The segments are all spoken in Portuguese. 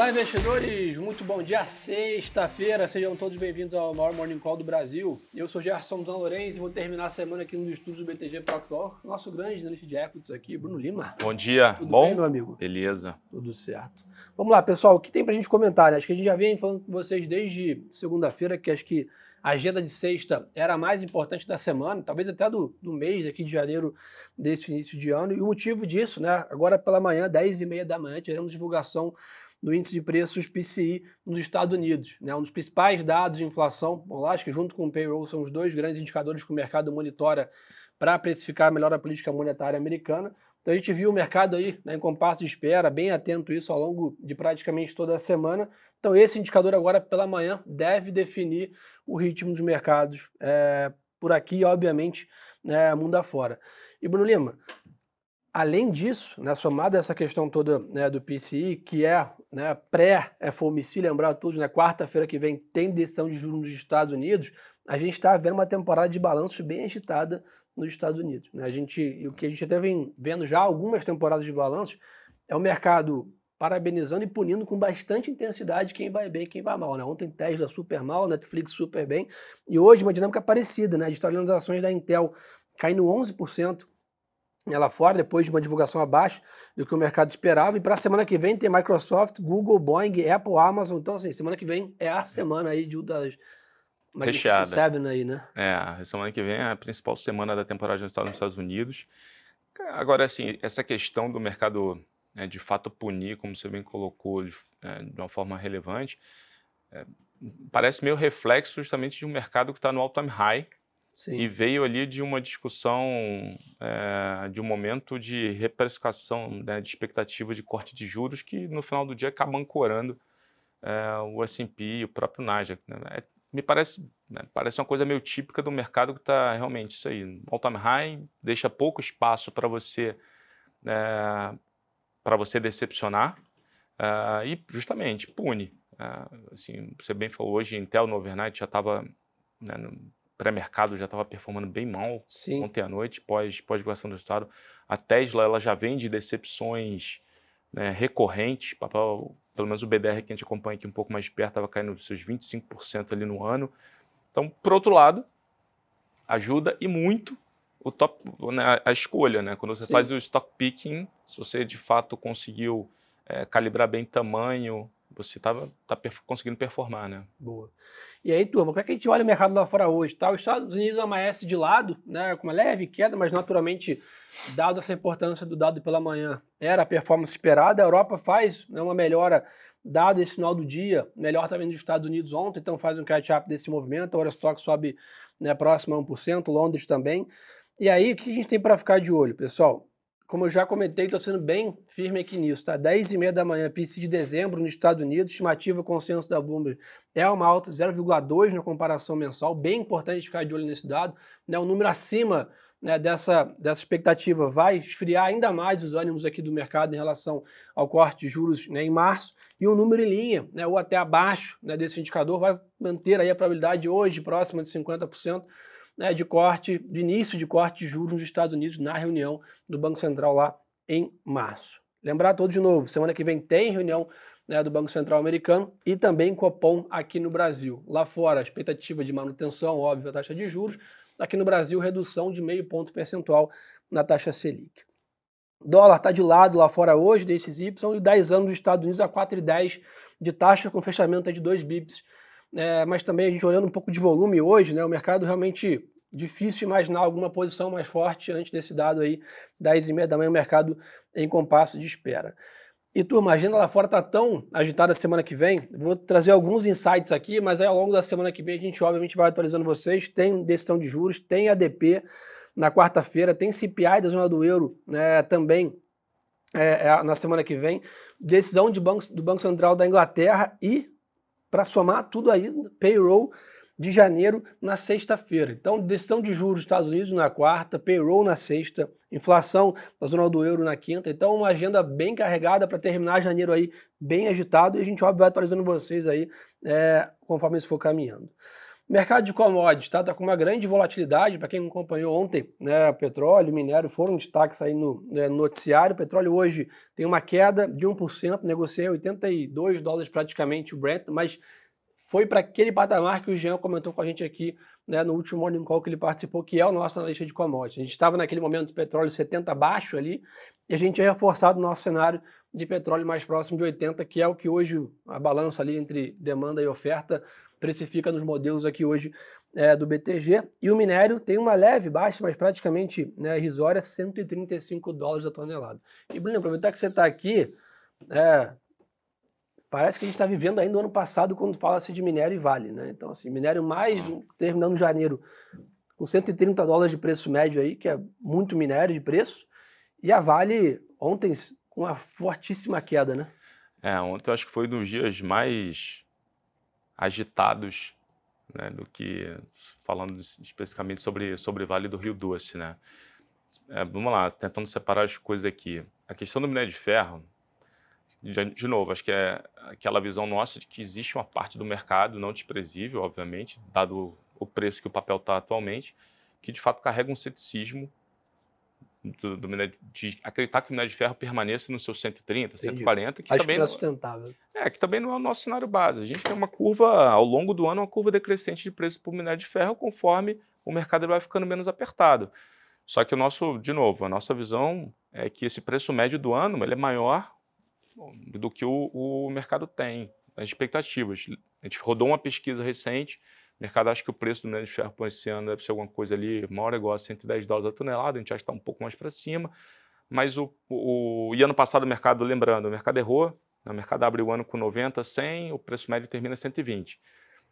Olá, investidores! Muito bom dia, sexta-feira. Sejam todos bem-vindos ao maior Morning Call do Brasil. Eu sou Gerson Zan Lourenço e vou terminar a semana aqui no estúdio do BTG Proctor. Nosso grande analista de equities aqui, Bruno Lima. Bom dia. Tudo bom? bem, meu amigo? Beleza. Tudo certo. Vamos lá, pessoal. O que tem pra gente comentar? Né? Acho que a gente já vem falando com vocês desde segunda-feira, que acho que a agenda de sexta era a mais importante da semana, talvez até do, do mês aqui de janeiro desse início de ano. E o motivo disso, né? Agora pela manhã, 10h30 da manhã, teremos divulgação do índice de preços PCI nos Estados Unidos. Né? Um dos principais dados de inflação, bom, acho que junto com o payroll são os dois grandes indicadores que o mercado monitora para precificar melhor a política monetária americana. Então a gente viu o mercado aí né, em compasso de espera, bem atento isso ao longo de praticamente toda a semana. Então esse indicador agora pela manhã deve definir o ritmo dos mercados é, por aqui, obviamente, né, mundo afora. E Bruno Lima, Além disso, né, somado a essa questão toda né, do PCI, que é né, pré-FOMC, lembrar todos, né, quarta-feira que vem tem decisão de juros nos Estados Unidos, a gente está vendo uma temporada de balanços bem agitada nos Estados Unidos. Né? A gente, o que a gente até vem vendo já algumas temporadas de balanços é o mercado parabenizando e punindo com bastante intensidade quem vai bem e quem vai mal. Né? Ontem Tesla super mal, Netflix super bem, e hoje uma dinâmica parecida, né? Olhando as ações da Intel caindo 11%, ela fora, depois de uma divulgação abaixo do que o mercado esperava. E para a semana que vem tem Microsoft, Google, Boeing, Apple, Amazon. Então, assim, semana que vem é a semana aí de das Recheada. Seven aí, né? É, a semana que vem é a principal semana da temporada nos Estados Unidos. Agora, assim, essa questão do mercado né, de fato punir, como você bem colocou, de, é, de uma forma relevante, é, parece meio reflexo justamente de um mercado que está no all-time high, Sim. E veio ali de uma discussão, é, de um momento de reprecificação, né, de expectativa de corte de juros, que no final do dia acaba ancorando é, o S&P e o próprio Nasdaq. Né? É, me parece, né, parece uma coisa meio típica do mercado que está realmente isso aí. All-time high deixa pouco espaço para você, para você decepcionar e justamente pune. assim, você bem falou hoje, Intel no overnight já estava né, pré-mercado já estava performando bem mal Sim. ontem à noite, pós, pós-divulgação do resultado. A Tesla ela já vem de decepções né, recorrentes, papel, pelo menos o BDR que a gente acompanha aqui um pouco mais de perto estava caindo dos seus 25% ali no ano. Então, por outro lado, ajuda e muito o top, né, a escolha, né? Quando você Sim. faz o stock picking, se você de fato conseguiu é, calibrar bem tamanho, você estava tá conseguindo performar, né? Boa. E aí, turma, como é que a gente olha o mercado lá fora hoje? Tá? Os Estados Unidos amanhece de lado, né, com uma leve queda, mas naturalmente, dado essa importância do dado pela manhã, era a performance esperada. A Europa faz né, uma melhora, dado esse final do dia, melhor também dos Estados Unidos ontem, então faz um catch-up desse movimento. A Eurostock sobe né, próximo a 1%, Londres também. E aí, o que a gente tem para ficar de olho, pessoal? Como eu já comentei, estou sendo bem firme aqui nisso, tá? 10 e meia da manhã, PIC de dezembro nos Estados Unidos, estimativa consenso da Bloomberg é uma alta 0,2 na comparação mensal, bem importante ficar de olho nesse dado, né? O número acima né, dessa, dessa expectativa vai esfriar ainda mais os ânimos aqui do mercado em relação ao corte de juros né, em março, e o número em linha, né, ou até abaixo né, desse indicador, vai manter aí a probabilidade hoje próxima de 50%, né, de corte, de início de corte de juros nos Estados Unidos na reunião do Banco Central lá em março. Lembrar todo de novo, semana que vem tem reunião né, do Banco Central americano e também Copom aqui no Brasil. Lá fora, expectativa de manutenção, óbvio, da taxa de juros. Aqui no Brasil, redução de meio ponto percentual na taxa Selic. Dólar está de lado lá fora hoje, desses Y, e 10 anos dos Estados Unidos a 4,10 de taxa com fechamento de 2 bips é, mas também a gente olhando um pouco de volume hoje, né, o mercado realmente difícil imaginar alguma posição mais forte antes desse dado aí, 10 e meia da manhã, o mercado em compasso de espera. E turma, a agenda lá fora está tão agitada semana que vem, vou trazer alguns insights aqui, mas aí ao longo da semana que vem a gente obviamente vai atualizando vocês, tem decisão de juros, tem ADP na quarta-feira, tem CPI da zona do euro né, também é, é, na semana que vem, decisão de banco, do Banco Central da Inglaterra e para somar tudo aí, payroll de janeiro na sexta-feira. Então, decisão de juros dos Estados Unidos na quarta, payroll na sexta, inflação da zona do euro na quinta. Então, uma agenda bem carregada para terminar janeiro aí bem agitado e a gente, óbvio, vai atualizando vocês aí é, conforme isso for caminhando. Mercado de commodities está tá com uma grande volatilidade, para quem acompanhou ontem, né, petróleo, minério foram destaques aí no, né, no noticiário. O petróleo hoje tem uma queda de 1%, negociei 82 dólares praticamente o Brent, mas foi para aquele patamar que o Jean comentou com a gente aqui né, no último Morning Call que ele participou, que é o nosso analista de commodities. A gente estava naquele momento do petróleo 70 baixo ali, e a gente é reforçado no nosso cenário de petróleo mais próximo de 80, que é o que hoje a balança ali entre demanda e oferta precifica nos modelos aqui hoje é, do BTG. E o minério tem uma leve baixa, mas praticamente né, irrisória, 135 dólares a tonelada. E, Bruno, aproveitar que você está aqui, é, parece que a gente está vivendo ainda o ano passado quando fala-se de minério e vale. Né? Então, assim, minério mais, terminando janeiro, com 130 dólares de preço médio aí, que é muito minério de preço. E a Vale ontem com uma fortíssima queda, né? É, ontem eu acho que foi um dos dias mais agitados, né, do que falando especificamente sobre sobre Vale do Rio Doce, né? É, vamos lá, tentando separar as coisas aqui. A questão do minério de ferro, de, de, novo, acho que é aquela visão nossa de que existe uma parte do mercado não desprezível, obviamente, dado o preço que o papel está atualmente, que de fato carrega um ceticismo do, do minério, de acreditar que o minério de ferro permaneça no seu 130, Entendi. 140, que Acho também que não é sustentável. É, que também não é o nosso cenário base. A gente tem uma curva, ao longo do ano, uma curva decrescente de preço por minério de ferro, conforme o mercado vai ficando menos apertado. Só que o nosso, de novo, a nossa visão é que esse preço médio do ano ele é maior do que o, o mercado tem, as expectativas. A gente rodou uma pesquisa recente mercado acha que o preço do minério de ferro por esse ano deve ser alguma coisa ali, maior igual a 110 dólares a tonelada, a gente acha que está um pouco mais para cima. Mas o, o, e ano passado o mercado, lembrando, o mercado errou, né, o mercado abre o ano com 90, 100, o preço médio termina 120.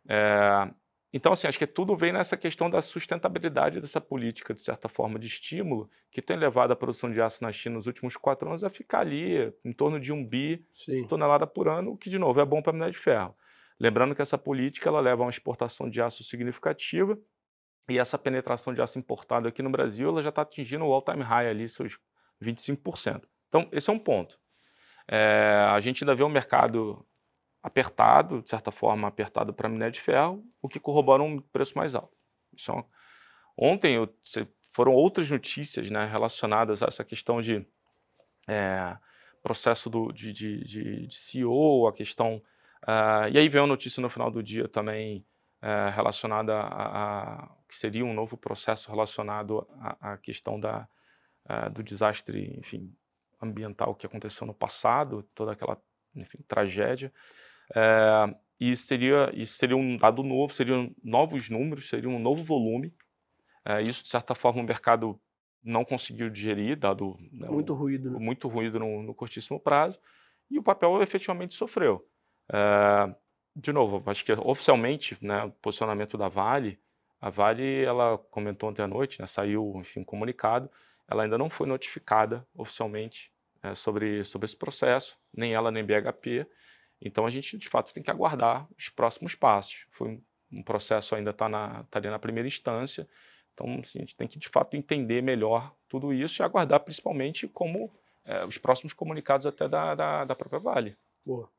É, então, assim, acho que tudo vem nessa questão da sustentabilidade dessa política, de certa forma, de estímulo, que tem levado a produção de aço na China nos últimos quatro anos a ficar ali em torno de um bi de tonelada por ano, o que, de novo, é bom para minério de ferro. Lembrando que essa política ela leva a uma exportação de aço significativa e essa penetração de aço importado aqui no Brasil ela já está atingindo o all-time high ali, seus 25%. Então, esse é um ponto. É, a gente ainda vê um mercado apertado, de certa forma apertado para minério de ferro, o que corrobora um preço mais alto. Isso é Ontem eu, foram outras notícias né, relacionadas a essa questão de é, processo do, de, de, de, de CEO, a questão Uh, e aí veio uma notícia no final do dia também uh, relacionada a, a, que seria um novo processo relacionado à, à questão da, uh, do desastre, enfim, ambiental que aconteceu no passado, toda aquela, enfim, tragédia. Eh, e seria isso seria um dado novo, seriam novos números, seria um novo volume. isso de certa forma o mercado não conseguiu digerir, dado né, muito ruído, né? muito ruído no, no curtíssimo prazo, e o papel efetivamente sofreu. Uh, de novo, acho que oficialmente, né, o posicionamento da Vale, a Vale, ela comentou ontem à noite, né, saiu, enfim, um comunicado, ela ainda não foi notificada oficialmente é, sobre, sobre esse processo, nem ela nem BHP, então a gente, de fato, tem que aguardar os próximos passos. Foi um processo ainda está tá ali na primeira instância, então assim, a gente tem que, de fato, entender melhor tudo isso e aguardar principalmente como é, os próximos comunicados até da, da, da própria Vale. Boa.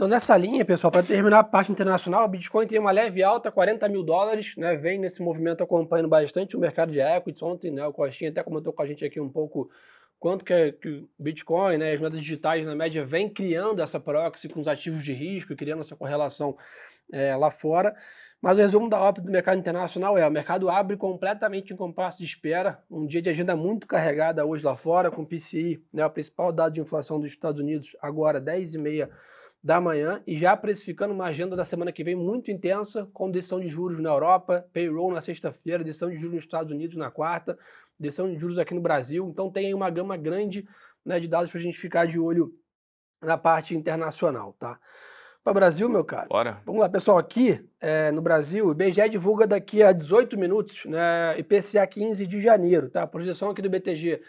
Então, nessa linha, pessoal, para terminar a parte internacional, o Bitcoin tem uma leve alta, 40 mil dólares, né? Vem nesse movimento acompanhando bastante o mercado de equities. Ontem, né, o Costinha até comentou com a gente aqui um pouco quanto que, é, que o Bitcoin, né, as moedas digitais, na média, vem criando essa proxy com os ativos de risco, criando essa correlação é, lá fora. Mas o resumo da ópera do mercado internacional é: o mercado abre completamente em compasso de espera, um dia de agenda muito carregada hoje lá fora, com o PCI, né, o principal dado de inflação dos Estados Unidos, agora 10,5% da manhã e já precificando uma agenda da semana que vem muito intensa, com decisão de juros na Europa, payroll na sexta-feira, decisão de juros nos Estados Unidos na quarta, decisão de juros aqui no Brasil. Então tem aí uma gama grande né, de dados para a gente ficar de olho na parte internacional, tá? Para o Brasil, meu caro. Bora. Vamos lá, pessoal. Aqui é, no Brasil, o IBGE divulga daqui a 18 minutos, né, IPCA 15 de janeiro, tá? A projeção aqui do BTG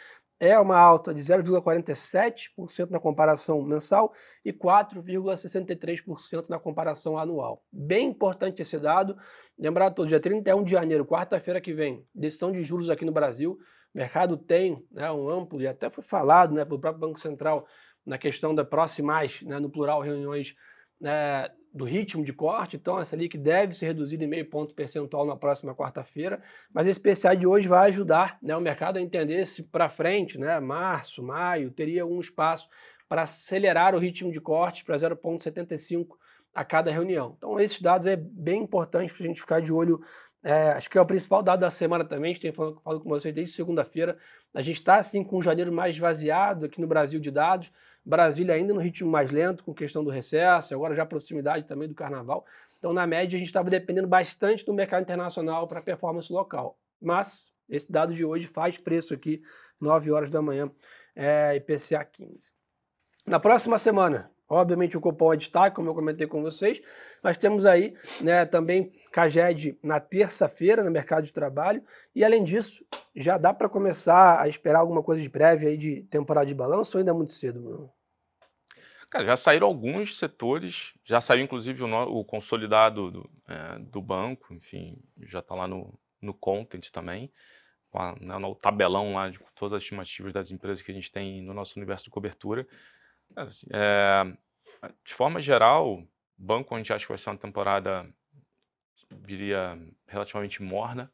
é uma alta de 0,47% na comparação mensal e 4,63% na comparação anual. Bem importante esse dado. Lembrar a todos, dia 31 de janeiro, quarta-feira que vem, decisão de juros aqui no Brasil. O mercado tem né, um amplo, e até foi falado né, pelo próprio Banco Central na questão da próximas, né, no plural, reuniões né, do ritmo de corte, então essa ali que deve ser reduzida em meio ponto percentual na próxima quarta-feira, mas esse PCA de hoje vai ajudar né, o mercado a entender se para frente, né, março, maio, teria um espaço para acelerar o ritmo de corte para 0,75 a cada reunião. Então esses dados é bem importante para a gente ficar de olho é, acho que é o principal dado da semana também, a gente tem falado, falado com vocês desde segunda-feira. A gente está assim com janeiro mais esvaziado aqui no Brasil de dados. Brasília ainda no ritmo mais lento, com questão do recesso, agora já proximidade também do carnaval. Então, na média, a gente estava dependendo bastante do mercado internacional para performance local. Mas esse dado de hoje faz preço aqui, 9 horas da manhã, é, IPCA 15. Na próxima semana, Obviamente o cupom é destaque, como eu comentei com vocês, mas temos aí né, também Caged na terça-feira no mercado de trabalho e além disso, já dá para começar a esperar alguma coisa de prévia aí de temporada de balanço ou ainda é muito cedo? Bruno? Cara, já saíram alguns setores, já saiu inclusive o, o consolidado do, é, do, banco, enfim, já está lá no, no content também, a, né, no tabelão lá de todas as estimativas das empresas que a gente tem no nosso universo de cobertura. Assim, é, de forma geral, banco a gente acha que vai ser uma temporada, diria, relativamente morna.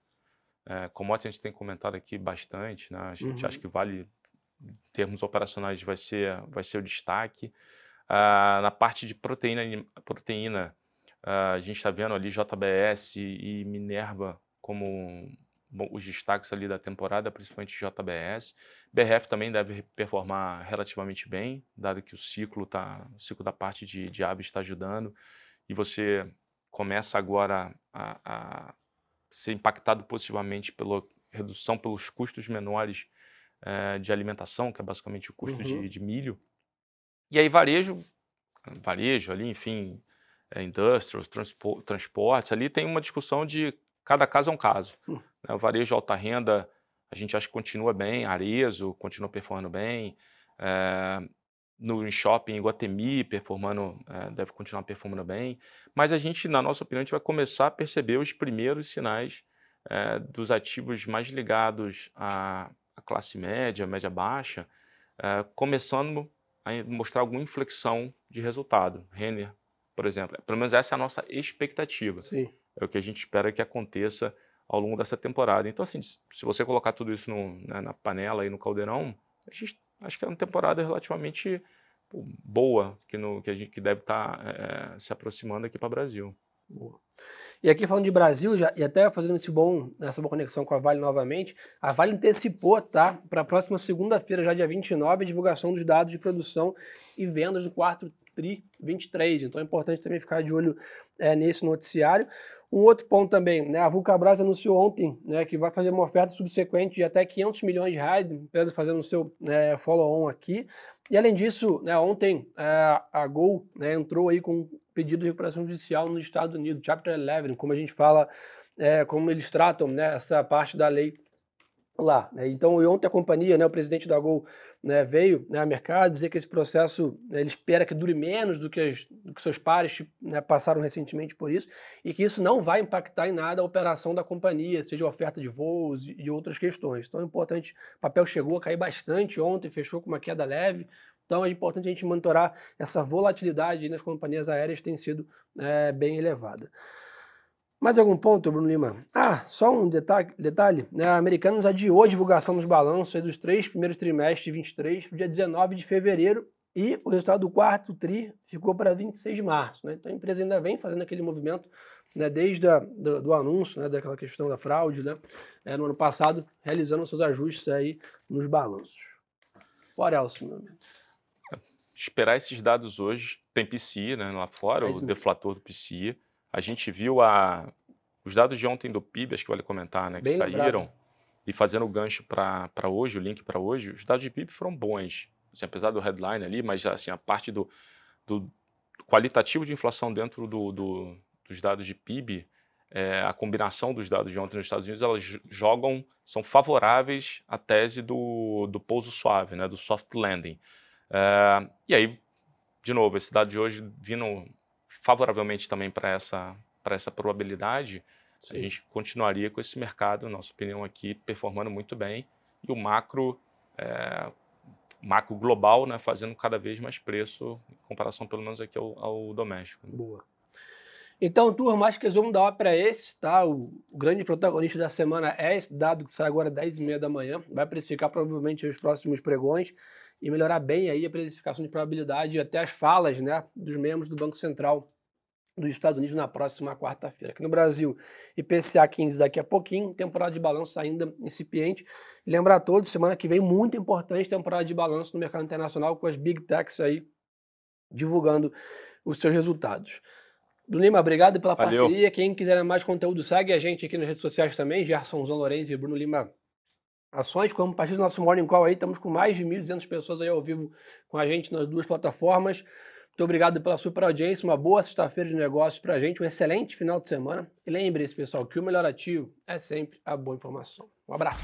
É, commodities a gente tem comentado aqui bastante, né? A gente uhum. acha que vale, em termos operacionais, vai ser, vai ser o destaque. Ah, na parte de proteína, proteína ah, a gente está vendo ali JBS e Minerva como os destaques ali da temporada, principalmente JBS. BRF também deve performar relativamente bem, dado que o ciclo, tá, o ciclo da parte de, de aves está ajudando e você começa agora a, a, ser impactado positivamente pela redução pelos custos menores é, de alimentação, que é basicamente o custo uhum. de, de, milho. E aí varejo, varejo ali, enfim, é, industrials, transportes, ali tem uma discussão de cada caso é um caso. Né? O varejo alta renda, a gente acha que continua bem, Arezo continua performando bem, é, no shopping Iguatemi performando, é, deve continuar performando bem, mas a gente, na nossa opinião, a gente vai começar a perceber os primeiros sinais é, dos ativos mais ligados à, à, classe média, média baixa, começando a mostrar alguma inflexão de resultado. Renner, por exemplo, pelo menos essa é a nossa expectativa. Sim. É o que a gente espera que aconteça ao longo dessa temporada. Então, assim, se você colocar tudo isso no, né, na panela e no caldeirão, a gente, acho que é uma temporada relativamente boa que, no, que a gente que deve estar tá, é, se aproximando aqui para o Brasil. Boa. E aqui falando de Brasil, já, e até fazendo esse bom, essa boa conexão com a Vale novamente, a Vale antecipou, tá? Para a próxima segunda-feira, já dia 29, a divulgação dos dados de produção e vendas do quarto TRI 23. Então é importante também ficar de olho é, nesse noticiário. Um outro ponto também, né, a Vulcabras anunciou ontem né, que vai fazer uma oferta subsequente de até 500 milhões de reais, empresa fazendo o seu né, follow-on aqui. E além disso, né, ontem é, a Gol né, entrou aí com um pedido de recuperação judicial nos Estados Unidos, Chapter 11, como a gente fala, é, como eles tratam né, essa parte da lei lá. Né? Então, ontem a companhia, né, o presidente da Gol, né, veio né, ao mercado dizer que esse processo né, ele espera que dure menos do que, as, do que seus pares né, passaram recentemente por isso e que isso não vai impactar em nada a operação da companhia, seja a oferta de voos e, e outras questões. Então é importante, o papel chegou a cair bastante ontem, fechou com uma queda leve, então é importante a gente monitorar essa volatilidade nas companhias aéreas tem sido é, bem elevada. Mais algum ponto, Bruno Lima? Ah, só um detalhe, detalhe né? a Americanas adiou a divulgação dos balanços dos três primeiros trimestres de 23 para o dia 19 de fevereiro e o resultado do quarto TRI ficou para 26 de março. Né? Então a empresa ainda vem fazendo aquele movimento né, desde a, do, do, anúncio, né, daquela questão da fraude, né, é, no ano passado, realizando seus ajustes aí nos balanços. Bora, Elcio, meu amigo. Esperar esses dados hoje, tem PCI né, lá fora, é o deflator do PCI, a gente viu a, os dados de ontem do PIB, acho que vale comentar, né, que Bem saíram, lembrado. e fazendo o gancho para hoje, o link para hoje, os dados de PIB foram bons. Assim, apesar do headline ali, mas assim, a parte do, do qualitativo de inflação dentro do, do, dos dados de PIB, é, a combinação dos dados de ontem nos Estados Unidos, elas jogam, são favoráveis à tese do, do pouso suave, né, do soft landing. É, e aí, de novo, esse dado de hoje vindo favoravelmente também para essa, essa probabilidade, Sim. a gente continuaria com esse mercado, na nossa opinião aqui, performando muito bem e o macro, é, macro global né, fazendo cada vez mais preço em comparação pelo menos aqui ao, ao doméstico. Boa. Então, turma, acho que resumo da ópera é esse, tá? O, grande protagonista da semana é esse dado que sai agora às 10h30 da manhã. Vai precificar provavelmente os próximos pregões e melhorar bem aí a precificação de probabilidade e até as falas né, dos membros do Banco Central dos Estados Unidos na próxima quarta-feira. Aqui no Brasil, IPCA 15 daqui a pouquinho, temporada de balanço ainda incipiente. Lembrar a todos, semana que vem, muito importante, temporada de balanço no mercado internacional com as Big Techs aí divulgando os seus resultados. Do Lima, obrigado pela Valeu. parceria. Quem quiser mais conteúdo, segue a gente aqui nas redes sociais também, Gerson Zon Lourenço e Bruno Lima Ações. Como partir do nosso Morning Call aí, estamos com mais de 1.200 pessoas aí ao vivo com a gente nas duas plataformas. Muito obrigado pela super audiência, uma boa sexta-feira de negócios para a gente, um excelente final de semana. E lembre-se, pessoal, que o melhor ativo é sempre a boa informação. Um abraço.